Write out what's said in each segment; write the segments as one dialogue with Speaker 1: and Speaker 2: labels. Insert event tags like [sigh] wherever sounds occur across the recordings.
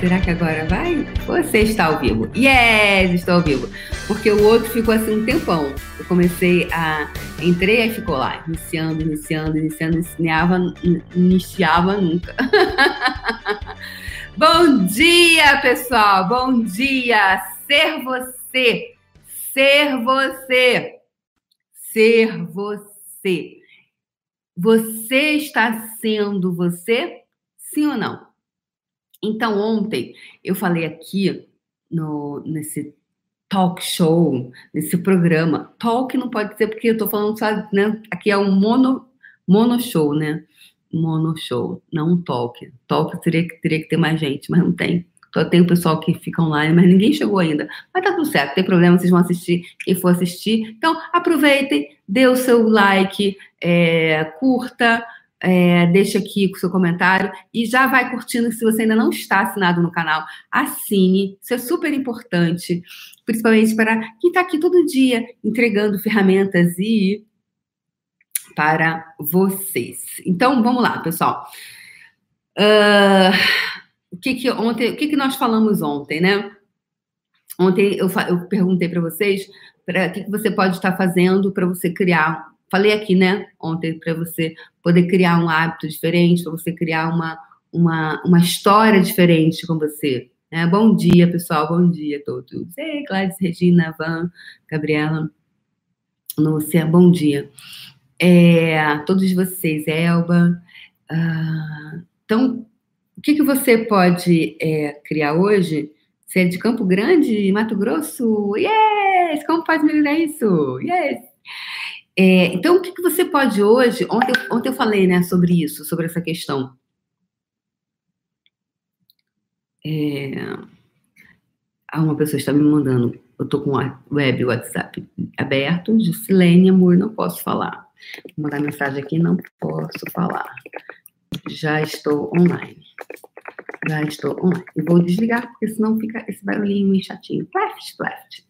Speaker 1: Será que agora vai? Você está ao vivo. Yes, estou ao vivo. Porque o outro ficou assim um tempão. Eu comecei a. Entrei e ficou lá, iniciando, iniciando, iniciando, iniciava, iniciava nunca. [laughs] Bom dia, pessoal! Bom dia! Ser você! Ser você! Ser você! Você está sendo você? Sim ou não? Então, ontem eu falei aqui no, nesse talk show, nesse programa. Talk não pode ser porque eu estou falando só, né? Aqui é um mono, mono show, né? Mono show, não um talk. Talk teria, teria que ter mais gente, mas não tem. Só tem o pessoal que fica online, mas ninguém chegou ainda. Mas tá tudo certo, tem problema, vocês vão assistir, quem for assistir. Então, aproveitem, dê o seu like, é, curta, é, deixa aqui o seu comentário e já vai curtindo. Se você ainda não está assinado no canal, assine. Isso é super importante, principalmente para quem está aqui todo dia entregando ferramentas e para vocês. Então, vamos lá, pessoal. Uh, o que que ontem, o que que nós falamos ontem, né? Ontem eu, eu perguntei para vocês para o que, que você pode estar fazendo para você criar falei aqui, né, ontem, para você poder criar um hábito diferente, para você criar uma, uma, uma história diferente com você. Né? Bom dia, pessoal, bom dia a todos. Ei, Gladys, Regina, Van, Gabriela, Lúcia, bom dia. É, todos vocês, Elba. Uh, então, o que, que você pode é, criar hoje? Você é de Campo Grande, Mato Grosso? Yes! Como pode melhorar isso? Yes! É, então, o que, que você pode hoje? Ontem, ontem eu falei né, sobre isso, sobre essa questão. É, uma pessoa está me mandando, eu estou com o web WhatsApp aberto, Silene, amor, não posso falar. Vou mandar mensagem aqui, não posso falar. Já estou online. Já estou online. E vou desligar, porque senão fica esse barulhinho meio chatinho. Left, left.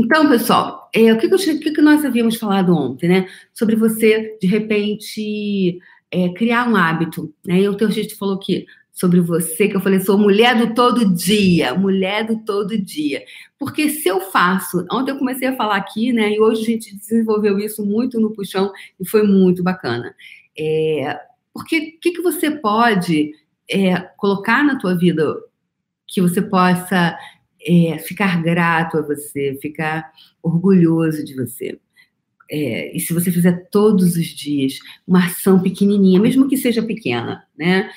Speaker 1: Então, pessoal, é, o, que, que, que, nós havíamos falado ontem, né? Sobre você, de repente, é, criar um hábito. Né? E o teu jeito falou que sobre você, que eu falei, sou mulher do todo dia, mulher do todo dia. Porque se eu faço, ontem eu comecei a falar aqui, né? E hoje a gente desenvolveu isso muito no puxão e foi muito bacana. É, porque o que, que você pode é, colocar na tua vida que você possa é, ficar grato a você, ficar orgulhoso de você. É, e se você fizer todos os dias uma ação pequenininha, mesmo que seja pequena, né?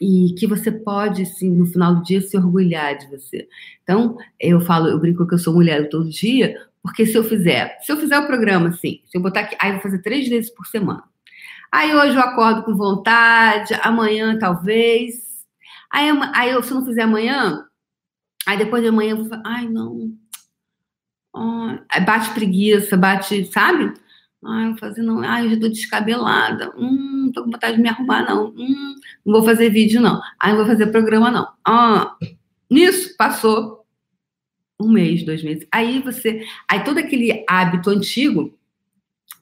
Speaker 1: E que você pode, sim, no final do dia, se orgulhar de você. Então, eu falo, eu brinco que eu sou mulher todo dia, porque se eu fizer, se eu fizer o programa assim, se eu botar aqui, aí eu vou fazer três vezes por semana. Aí hoje eu acordo com vontade, amanhã talvez. Aí, aí se eu não fizer amanhã, Aí depois de amanhã eu ai, não. Ai, bate preguiça, bate, sabe? Ai, eu fazer, não. Ai, eu já tô descabelada. Hum, tô com vontade de me arrumar, não. Hum, não vou fazer vídeo, não. Ai, não vou fazer programa, não. Ah, nisso, passou um mês, dois meses. Aí você. Aí todo aquele hábito antigo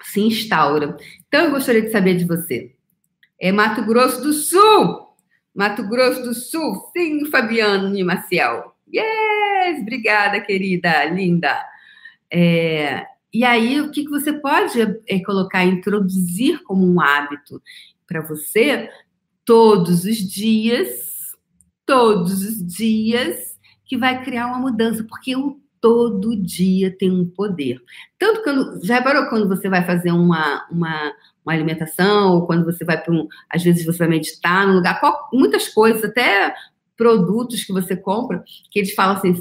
Speaker 1: se instaura. Então, eu gostaria de saber de você. É Mato Grosso do Sul! Mato Grosso do Sul, sim, Fabiano e Maciel. Yes! Obrigada, querida, linda. É, e aí, o que, você pode é, colocar, introduzir como um hábito para você todos os dias, todos os dias, que vai criar uma mudança, porque o todo dia tem um poder. Tanto quando. Já reparou quando você vai fazer uma, uma, uma alimentação, ou quando você vai para um. Às vezes você vai meditar num lugar, qual, muitas coisas, até produtos que você compra, que eles falam assim: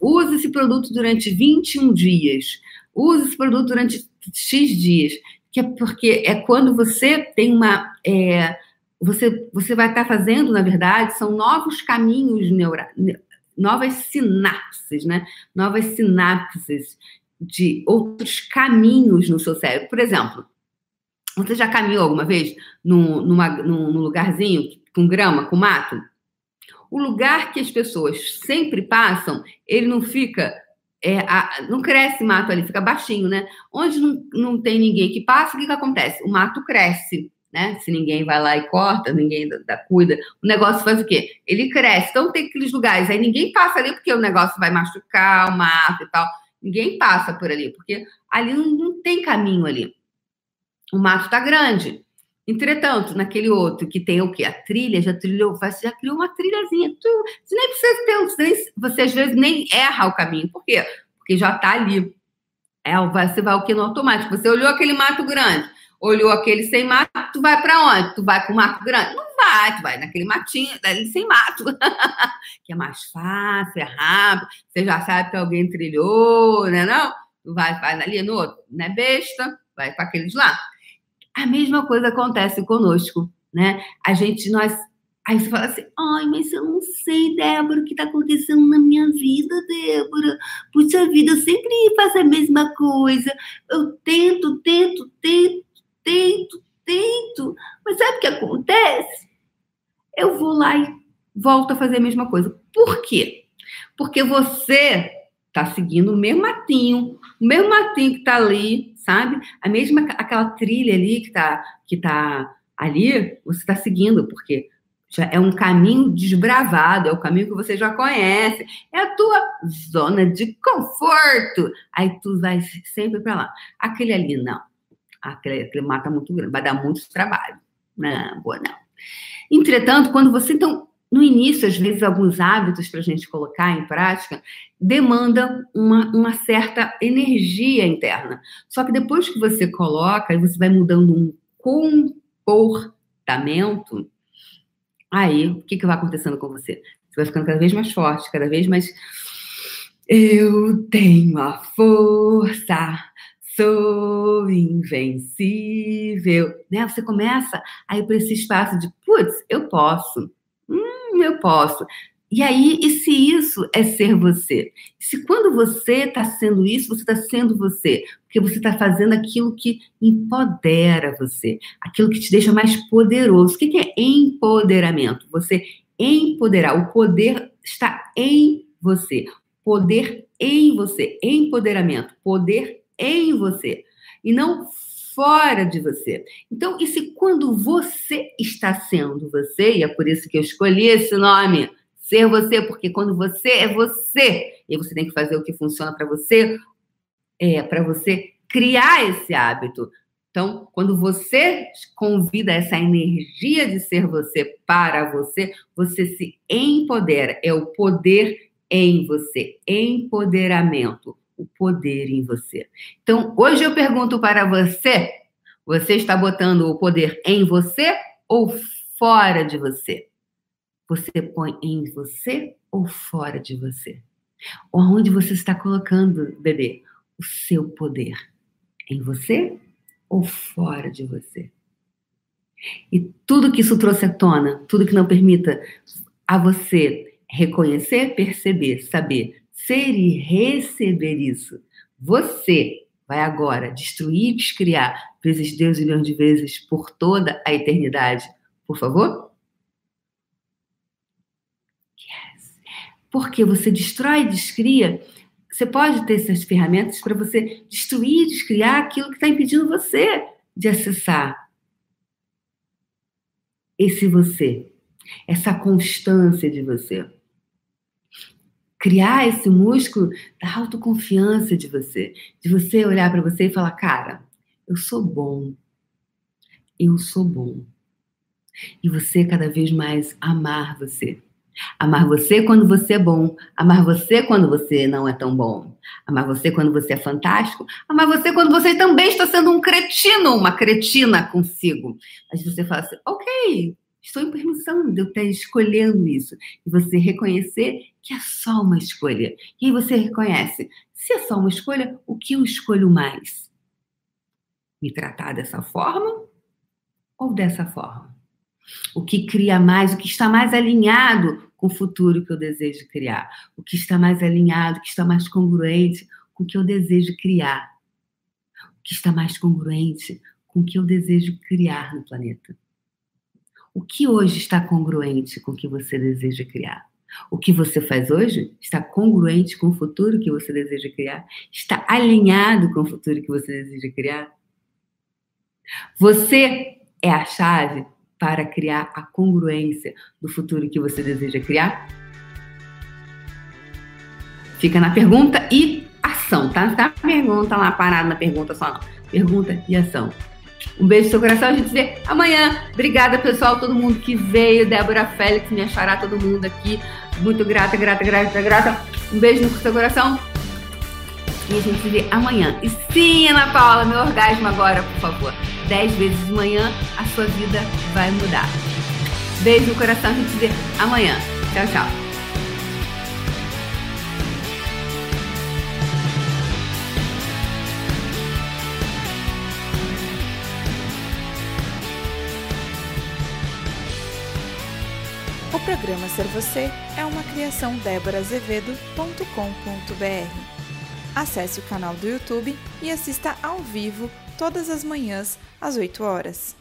Speaker 1: use esse produto durante 21 dias, use esse produto durante X dias, que é porque é quando você tem uma. É, você, você vai estar fazendo, na verdade, são novos caminhos neurais, novas sinapses, né? Novas sinapses de outros caminhos no seu cérebro. Por exemplo, você já caminhou alguma vez num, numa, num, lugarzinho com grama, com mato? O lugar que as pessoas sempre passam, ele não fica. É, a, não cresce mato ali, fica baixinho, né? Onde não, não tem ninguém que passa, o que, que acontece? O mato cresce. né? Se ninguém vai lá e corta, ninguém da, da, cuida, o negócio faz o quê? Ele cresce. Então tem aqueles lugares, aí ninguém passa ali porque o negócio vai machucar o mato e tal. Ninguém passa por ali, porque ali não, não tem caminho ali. O mato está grande. Entretanto, naquele outro que tem o quê? A trilha, já trilhou, já criou uma trilhazinha. Tu, você nem precisa ter, você, você às vezes nem erra o caminho. Por quê? Porque já está ali. É, você vai o que no automático. Você olhou aquele mato grande, olhou aquele sem mato, tu vai para onde? Tu vai para o mato grande? Não vai, tu vai naquele matinho, ali sem mato, [laughs] que é mais fácil, é rápido, você já sabe que alguém trilhou, né? Não? Tu vai, vai ali no outro, não é besta, vai para aqueles lá. A mesma coisa acontece conosco, né? A gente, nós Aí você fala assim, ai, mas eu não sei, Débora, o que está acontecendo na minha vida, Débora. Puxa vida, eu sempre faço a mesma coisa. Eu tento, tento, tento, tento, tento. Mas sabe o que acontece? Eu vou lá e volto a fazer a mesma coisa. Por quê? Porque você está seguindo o mesmo matinho, o mesmo matinho que está ali, sabe? A mesma, aquela trilha ali que está que tá ali, você está seguindo, porque já é um caminho desbravado, é o caminho que você já conhece, é a tua zona de conforto. Aí tu vai sempre para lá. Aquele ali, não. Aquele, aquele mata muito grande, vai dar muito trabalho. Não, boa, não. Entretanto, quando você, então, no início, às vezes, alguns hábitos para a gente colocar em prática demandam uma, uma certa energia interna. Só que depois que você coloca, e você vai mudando um comportamento, Aí, o que, que vai acontecendo com você? Você vai ficando cada vez mais forte, cada vez mais. Eu tenho a força, sou invencível. Né? Você começa a ir para esse espaço de, putz, eu posso. Hum, eu posso. E aí, e se isso é ser você? Se quando você está sendo isso, você está sendo você, porque você está fazendo aquilo que empodera você, aquilo que te deixa mais poderoso. O que é empoderamento? Você empoderar. O poder está em você. Poder em você. Empoderamento. Poder em você. E não fora de você. Então, e se quando você está sendo você, e é por isso que eu escolhi esse nome Ser você, porque quando você é você, e você tem que fazer o que funciona para você, é para você criar esse hábito. Então, quando você convida essa energia de ser você para você, você se empodera. É o poder em você, empoderamento, poder em você. Então, hoje eu pergunto para você: você está botando o poder em você ou fora de você? Você põe em você ou fora de você? Onde você está colocando, bebê, o seu poder? Em você ou fora de você? E tudo que isso trouxe à tona, tudo que não permita a você reconhecer, perceber, saber, ser e receber isso, você vai agora destruir e descriar vezes Deus milhões de vezes por toda a eternidade. Por favor? Porque você destrói e descria. Você pode ter essas ferramentas para você destruir e descriar aquilo que está impedindo você de acessar esse você, essa constância de você. Criar esse músculo da autoconfiança de você, de você olhar para você e falar: cara, eu sou bom, eu sou bom. E você cada vez mais amar você. Amar você quando você é bom, amar você quando você não é tão bom, amar você quando você é fantástico, amar você quando você também está sendo um cretino, uma cretina consigo. Mas você fala assim, ok, estou em permissão de eu estar escolhendo isso. E você reconhecer que é só uma escolha. E aí você reconhece, se é só uma escolha, o que eu escolho mais? Me tratar dessa forma ou dessa forma? O que cria mais, o que está mais alinhado com o futuro que eu desejo criar, o que está mais alinhado, o que está mais congruente com o que eu desejo criar, o que está mais congruente com o que eu desejo criar no planeta. O que hoje está congruente com o que você deseja criar? O que você faz hoje está congruente com o futuro que você deseja criar? Está alinhado com o futuro que você deseja criar? Você é a chave para criar a congruência do futuro que você deseja criar? Fica na pergunta e ação, tá? Tá a pergunta lá parada na pergunta só não. Pergunta e ação. Um beijo no seu coração, a gente se vê amanhã. Obrigada, pessoal, todo mundo que veio. Débora Félix, me achará todo mundo aqui. Muito grata, grata, grata, grata. Um beijo no seu coração. E a gente se vê amanhã. E sim, Ana Paula, meu orgasmo agora, por favor. Dez vezes de manhã, a sua vida vai mudar. Beijo no coração, a gente se vê amanhã. Tchau, tchau.
Speaker 2: Programa Ser Você é uma criação déborazevedo.com.br. Acesse o canal do YouTube e assista ao vivo todas as manhãs às 8 horas.